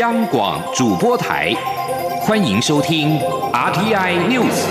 央广主播台，欢迎收听 RTI News。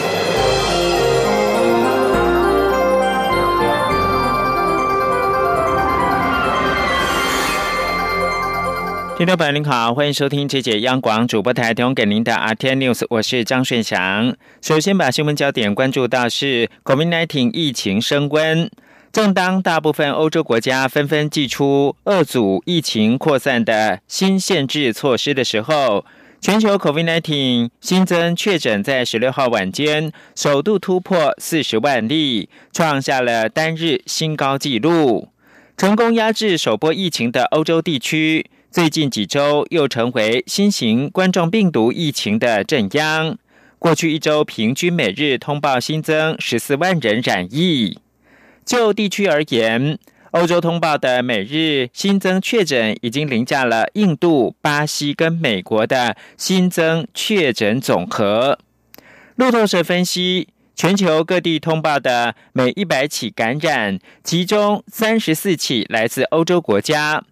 听众朋友您好，欢迎收听这节央广主播台提供给您的 RTI News，我是张顺祥。首先把新闻焦点关注到是 COVID-19 疫情升温。正当大部分欧洲国家纷纷祭出遏阻疫情扩散的新限制措施的时候，全球 COVID-19 新增确诊在十六号晚间首度突破四十万例，创下了单日新高纪录，成功压制首波疫情的欧洲地区，最近几周又成为新型冠状病毒疫情的镇央。过去一周平均每日通报新增十四万人染疫。就地区而言，欧洲通报的每日新增确诊已经凌驾了印度、巴西跟美国的新增确诊总和。路透社分析，全球各地通报的每一百起感染，其中三十四起来自欧洲国家。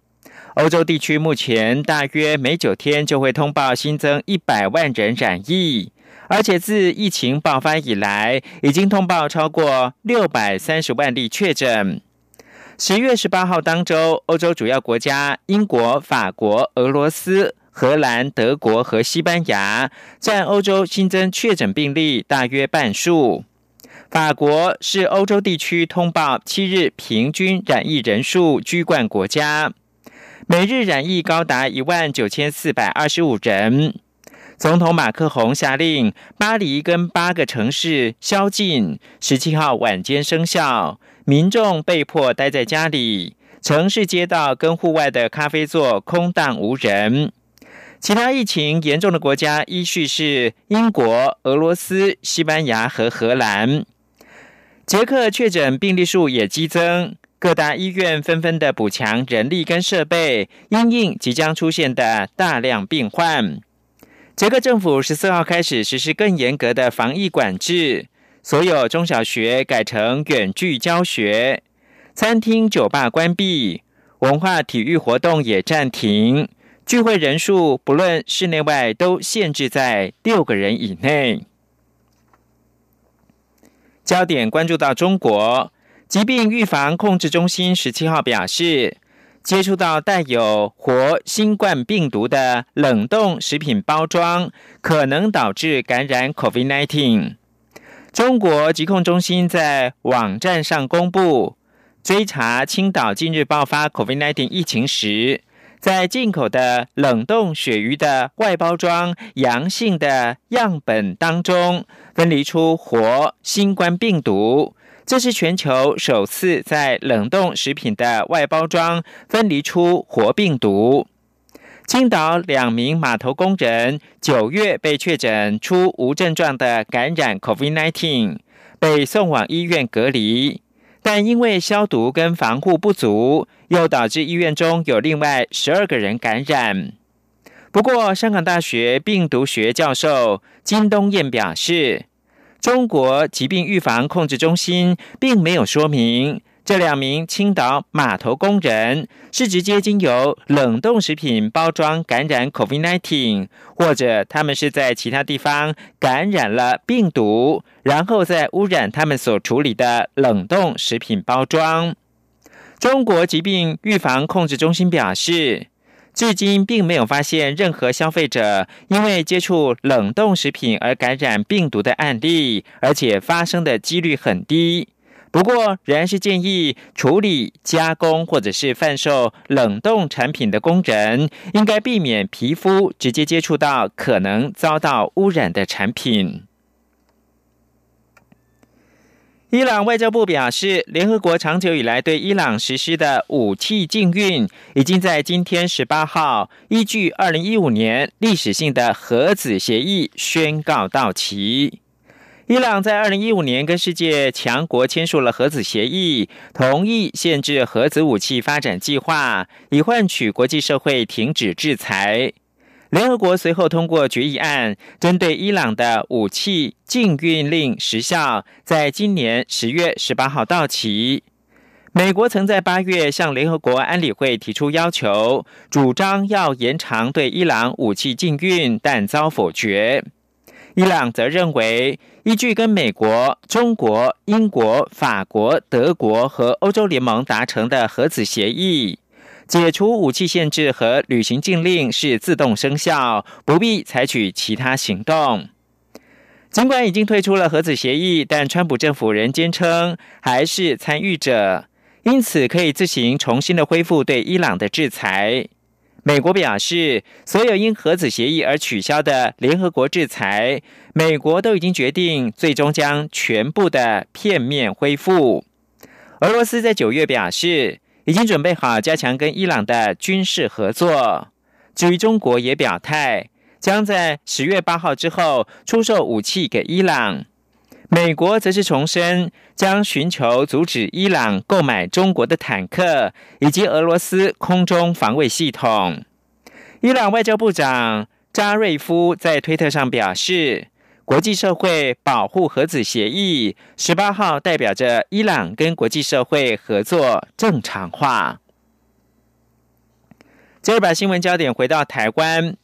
欧洲地区目前大约每九天就会通报新增一百万人染疫。而且自疫情爆发以来，已经通报超过六百三十万例确诊。十月十八号当周，欧洲主要国家英国、法国、俄罗斯、荷兰、德国和西班牙占欧洲新增确诊病例大约半数。法国是欧洲地区通报七日平均染疫人数居冠国家，每日染疫高达一万九千四百二十五人。总统马克宏下令，巴黎跟八个城市宵禁，十七号晚间生效，民众被迫待在家里，城市街道跟户外的咖啡座空荡无人。其他疫情严重的国家依序是英国、俄罗斯、西班牙和荷兰。捷克确诊病例数也激增，各大医院纷纷的补强人力跟设备，因应即将出现的大量病患。捷克政府十四号开始实施更严格的防疫管制，所有中小学改成远距教学，餐厅、酒吧关闭，文化体育活动也暂停，聚会人数不论室内外都限制在六个人以内。焦点关注到中国疾病预防控制中心十七号表示。接触到带有活新冠病毒的冷冻食品包装，可能导致感染 COVID-19。中国疾控中心在网站上公布，追查青岛近日爆发 COVID-19 疫情时，在进口的冷冻鳕鱼的外包装阳性的样本当中，分离出活新冠病毒。这是全球首次在冷冻食品的外包装分离出活病毒。青岛两名码头工人九月被确诊出无症状的感染 COVID-19，被送往医院隔离，但因为消毒跟防护不足，又导致医院中有另外十二个人感染。不过，香港大学病毒学教授金东彦表示。中国疾病预防控制中心并没有说明这两名青岛码头工人是直接经由冷冻食品包装感染 COVID-19，或者他们是在其他地方感染了病毒，然后再污染他们所处理的冷冻食品包装。中国疾病预防控制中心表示。至今并没有发现任何消费者因为接触冷冻食品而感染病毒的案例，而且发生的几率很低。不过，仍然是建议处理、加工或者是贩售冷冻产品的工人，应该避免皮肤直接接触到可能遭到污染的产品。伊朗外交部表示，联合国长久以来对伊朗实施的武器禁运，已经在今天十八号依据二零一五年历史性的核子协议宣告到期。伊朗在二零一五年跟世界强国签署了核子协议，同意限制核子武器发展计划，以换取国际社会停止制裁。联合国随后通过决议案，针对伊朗的武器禁运令时效在今年十月十八号到期。美国曾在八月向联合国安理会提出要求，主张要延长对伊朗武器禁运，但遭否决。伊朗则认为，依据跟美国、中国、英国、法国、德国和欧洲联盟达成的核子协议，解除武器限制和旅行禁令是自动生效，不必采取其他行动。尽管已经退出了核子协议，但川普政府仍坚称还是参与者，因此可以自行重新的恢复对伊朗的制裁。美国表示，所有因核子协议而取消的联合国制裁，美国都已经决定最终将全部的片面恢复。俄罗斯在九月表示，已经准备好加强跟伊朗的军事合作。至于中国，也表态将在十月八号之后出售武器给伊朗。美国则是重申，将寻求阻止伊朗购买中国的坦克以及俄罗斯空中防卫系统。伊朗外交部长扎瑞夫在推特上表示，国际社会保护核子协议十八号代表着伊朗跟国际社会合作正常化。接着把新闻焦点回到台湾，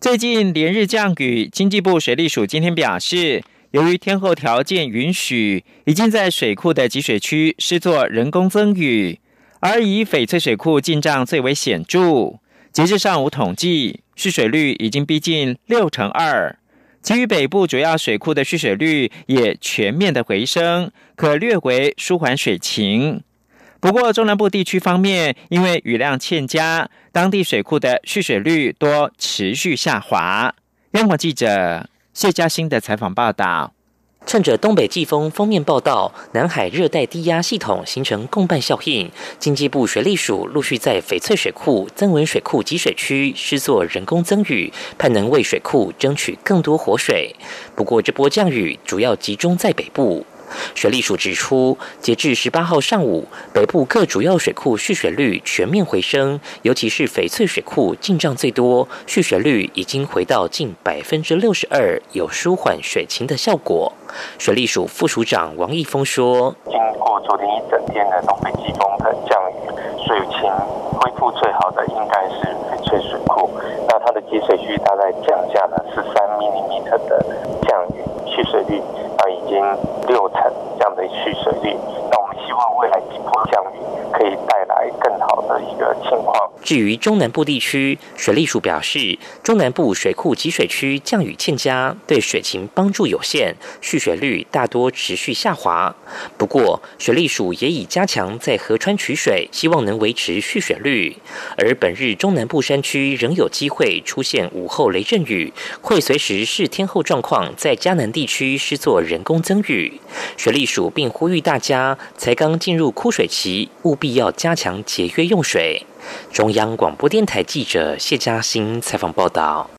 最近连日降雨，经济部水利署今天表示。由于天候条件允许，已经在水库的集水区施作人工增雨，而以翡翠水库进账最为显著。截至上午统计，蓄水率已经逼近六成二，其余北部主要水库的蓄水率也全面的回升，可略为舒缓水情。不过中南部地区方面，因为雨量欠佳，当地水库的蓄水率多持续下滑。央广记者。谢嘉欣的采访报道：趁着东北季风封面报道，南海热带低压系统形成共伴效应，经济部水利署陆续在翡翠水库、增文水库集水区施作人工增雨，盼能为水库争取更多活水。不过，这波降雨主要集中在北部。水利署指出，截至十八号上午，北部各主要水库蓄水率全面回升，尤其是翡翠水库进账最多，蓄水率已经回到近百分之六十二，有舒缓水情的效果。水利署副署长王义峰说：“经过昨天一整天的东北季风的降雨，水情恢复最好的应该是翡翠水库，那它的集水区大概降下了十三毫米的降雨，蓄水率。”啊，已经六这样的蓄水率，那我们希望未来几波降雨可以带来来更好的一个情况。至于中南部地区，水利署表示，中南部水库集水区降雨欠佳，对水情帮助有限，蓄水率大多持续下滑。不过，水利署也已加强在河川取水，希望能维持蓄水率。而本日中南部山区仍有机会出现午后雷阵雨，会随时视天候状况在嘉南地区施作人工增雨。水利署并呼吁大家，才刚进入枯水期，务必要加强节约用水。中央广播电台记者谢嘉欣采访报道：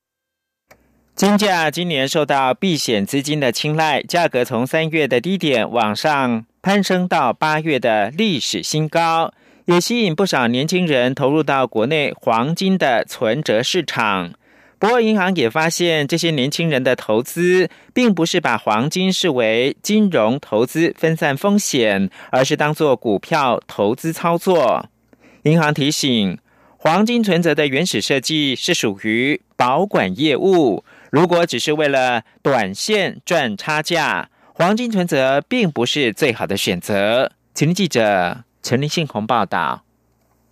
金价今年受到避险资金的青睐，价格从三月的低点往上攀升到八月的历史新高，也吸引不少年轻人投入到国内黄金的存折市场。不过，银行也发现，这些年轻人的投资并不是把黄金视为金融投资分散风险，而是当做股票投资操作。银行提醒，黄金存折的原始设计是属于保管业务。如果只是为了短线赚差价，黄金存折并不是最好的选择。请记者陈立信宏报道。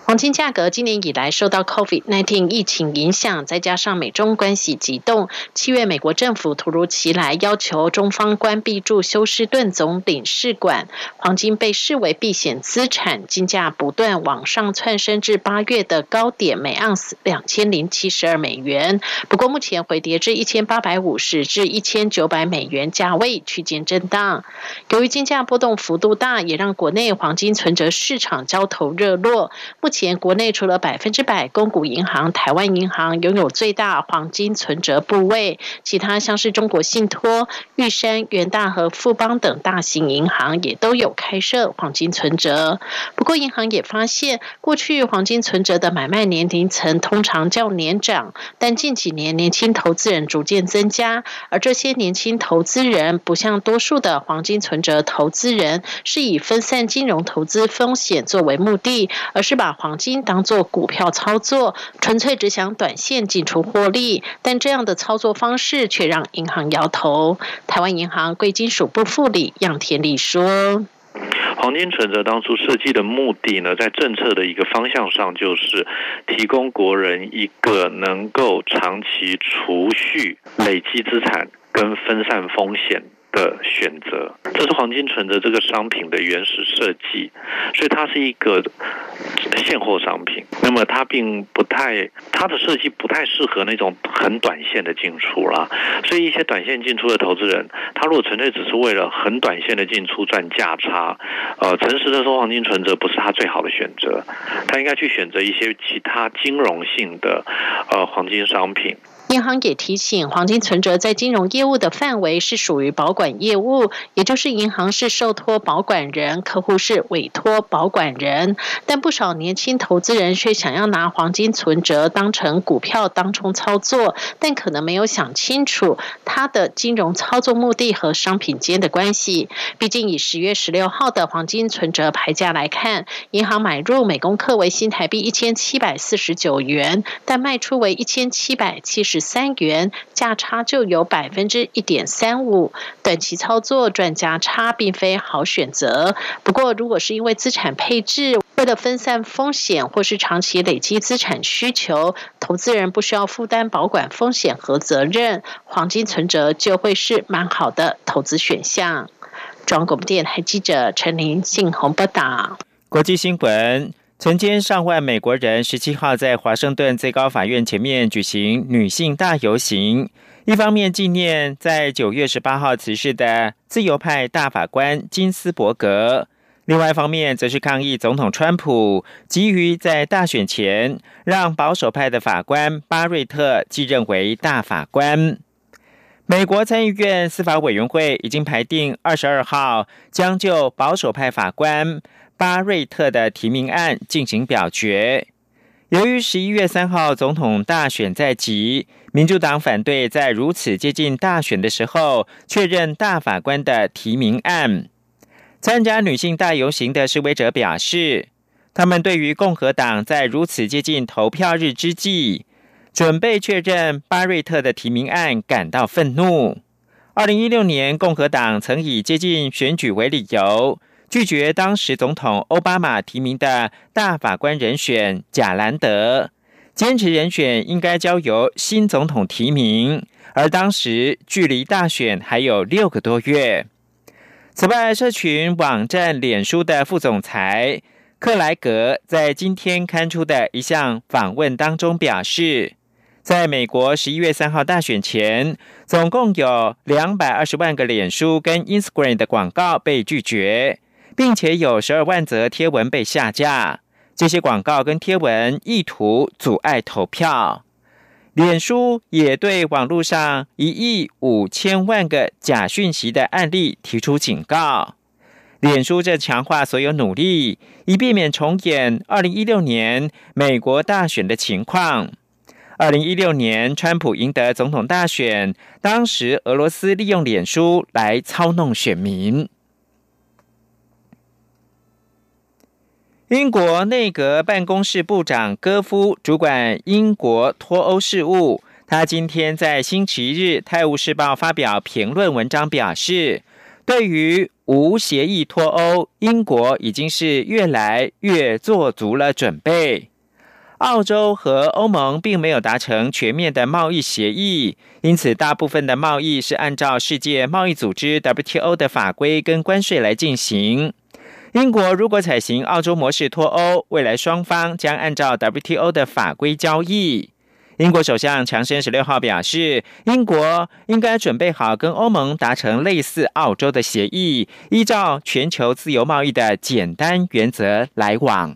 黄金价格今年以来受到 COVID-19 疫情影响，再加上美中关系急动，七月美国政府突如其来要求中方关闭驻休斯顿总领事馆，黄金被视为避险资产，金价不断往上窜升至八月的高点，每盎司两千零七十二美元。不过目前回跌至一千八百五十至一千九百美元价位区间震荡。由于金价波动幅度大，也让国内黄金存折市场交投热络。目前前国内除了百分之百公股银行台湾银行拥有最大黄金存折部位，其他像是中国信托、玉山、元大和富邦等大型银行也都有开设黄金存折。不过，银行也发现，过去黄金存折的买卖年龄层通常较年长，但近几年年轻投资人逐渐增加，而这些年轻投资人不像多数的黄金存折投资人是以分散金融投资风险作为目的，而是把黄黄金当作股票操作，纯粹只想短线进出获利。但这样的操作方式却让银行摇头。台湾银行贵金属部副理杨天利说。黄金存折当初设计的目的呢，在政策的一个方向上，就是提供国人一个能够长期储蓄、累积资产跟分散风险。的选择，这是黄金存折这个商品的原始设计，所以它是一个现货商品。那么它并不太，它的设计不太适合那种很短线的进出啦。所以一些短线进出的投资人，他如果纯粹只是为了很短线的进出赚价差，呃，诚实的说，黄金存折不是他最好的选择，他应该去选择一些其他金融性的呃黄金商品。银行也提醒，黄金存折在金融业务的范围是属于保管业务，也就是银行是受托保管人，客户是委托保管人。但不少年轻投资人却想要拿黄金存折当成股票当冲操作，但可能没有想清楚它的金融操作目的和商品间的关系。毕竟以十月十六号的黄金存折牌价来看，银行买入每公克为新台币一千七百四十九元，但卖出为一千七百七十。三元价差就有百分之一点三五，短期操作赚价差并非好选择。不过，如果是因为资产配置，为了分散风险或是长期累积资产需求，投资人不需要负担保管风险和责任，黄金存折就会是蛮好的投资选项。中央广电台记者陈琳信鸿报道。国际新闻。成千上万美国人十七号在华盛顿最高法院前面举行女性大游行，一方面纪念在九月十八号辞世的自由派大法官金斯伯格，另外一方面则是抗议总统川普急于在大选前让保守派的法官巴瑞特继任为大法官。美国参议院司法委员会已经排定二十二号将就保守派法官。巴瑞特的提名案进行表决。由于十一月三号总统大选在即，民主党反对在如此接近大选的时候确认大法官的提名案。参加女性大游行的示威者表示，他们对于共和党在如此接近投票日之际准备确认巴瑞特的提名案感到愤怒。二零一六年，共和党曾以接近选举为理由。拒绝当时总统奥巴马提名的大法官人选贾兰德，坚持人选应该交由新总统提名，而当时距离大选还有六个多月。此外，社群网站脸书的副总裁克莱格在今天刊出的一项访问当中表示，在美国十一月三号大选前，总共有两百二十万个脸书跟 Instagram 的广告被拒绝。并且有十二万则贴文被下架，这些广告跟贴文意图阻碍投票。脸书也对网络上一亿五千万个假讯息的案例提出警告。脸书正强化所有努力，以避免重演二零一六年美国大选的情况。二零一六年，川普赢得总统大选，当时俄罗斯利用脸书来操弄选民。英国内阁办公室部长戈夫主管英国脱欧事务。他今天在星期日《泰晤士报》发表评论文章，表示，对于无协议脱欧，英国已经是越来越做足了准备。澳洲和欧盟并没有达成全面的贸易协议，因此大部分的贸易是按照世界贸易组织 WTO 的法规跟关税来进行。英国如果采行澳洲模式脱欧，未来双方将按照 WTO 的法规交易。英国首相强生十六号表示，英国应该准备好跟欧盟达成类似澳洲的协议，依照全球自由贸易的简单原则来往。